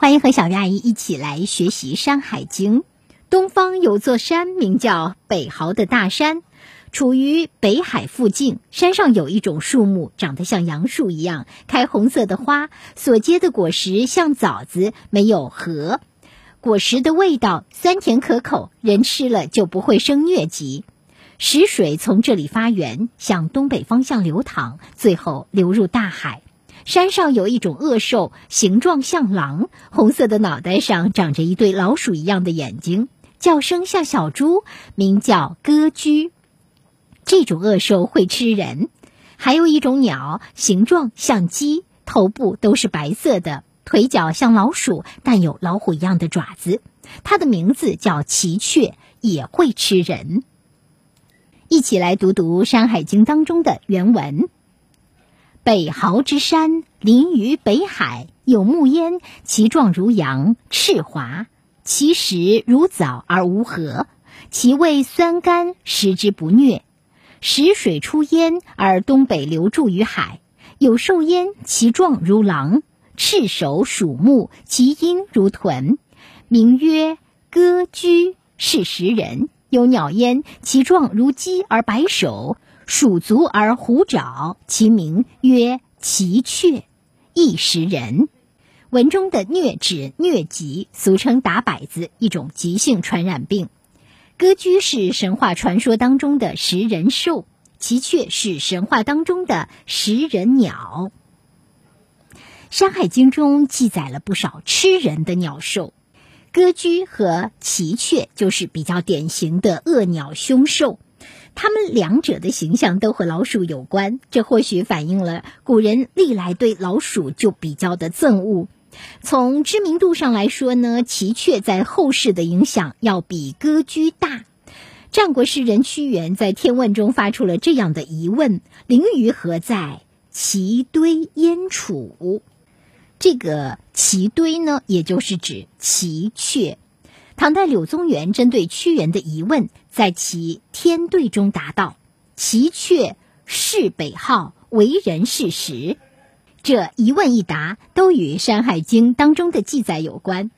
欢迎和小鱼阿姨一起来学习《山海经》。东方有座山，名叫北濠的大山，处于北海附近。山上有一种树木，长得像杨树一样，开红色的花，所结的果实像枣子，没有核。果实的味道酸甜可口，人吃了就不会生疟疾。食水从这里发源，向东北方向流淌，最后流入大海。山上有一种恶兽，形状像狼，红色的脑袋上长着一对老鼠一样的眼睛，叫声像小猪，名叫歌居。这种恶兽会吃人。还有一种鸟，形状像鸡，头部都是白色的，腿脚像老鼠，但有老虎一样的爪子。它的名字叫奇雀，也会吃人。一起来读读《山海经》当中的原文。北濠之山，临于北海，有木焉，其状如羊，赤滑，其实如枣而无核，其味酸甘，食之不虐。食水出焉，而东北流注于海。有兽焉，其状如狼，赤首属木，其音如豚，名曰歌居，是食人。有鸟焉，其状如鸡而白首。鼠足而虎爪，其名曰奇雀，亦食人。文中的疟指疟疾，俗称打摆子，一种急性传染病。歌居是神话传说当中的食人兽，奇雀是神话当中的食人鸟。《山海经》中记载了不少吃人的鸟兽，歌居和奇雀就是比较典型的恶鸟凶兽。他们两者的形象都和老鼠有关，这或许反映了古人历来对老鼠就比较的憎恶。从知名度上来说呢，奇雀在后世的影响要比歌居大。战国诗人屈原在《天问》中发出了这样的疑问：“灵鱼何在？其堆焉处？”这个“其堆”呢，也就是指奇雀。唐代柳宗元针对屈原的疑问，在其《天对》中答道：“奇雀是北号，为人是实。”这一问一答都与《山海经》当中的记载有关。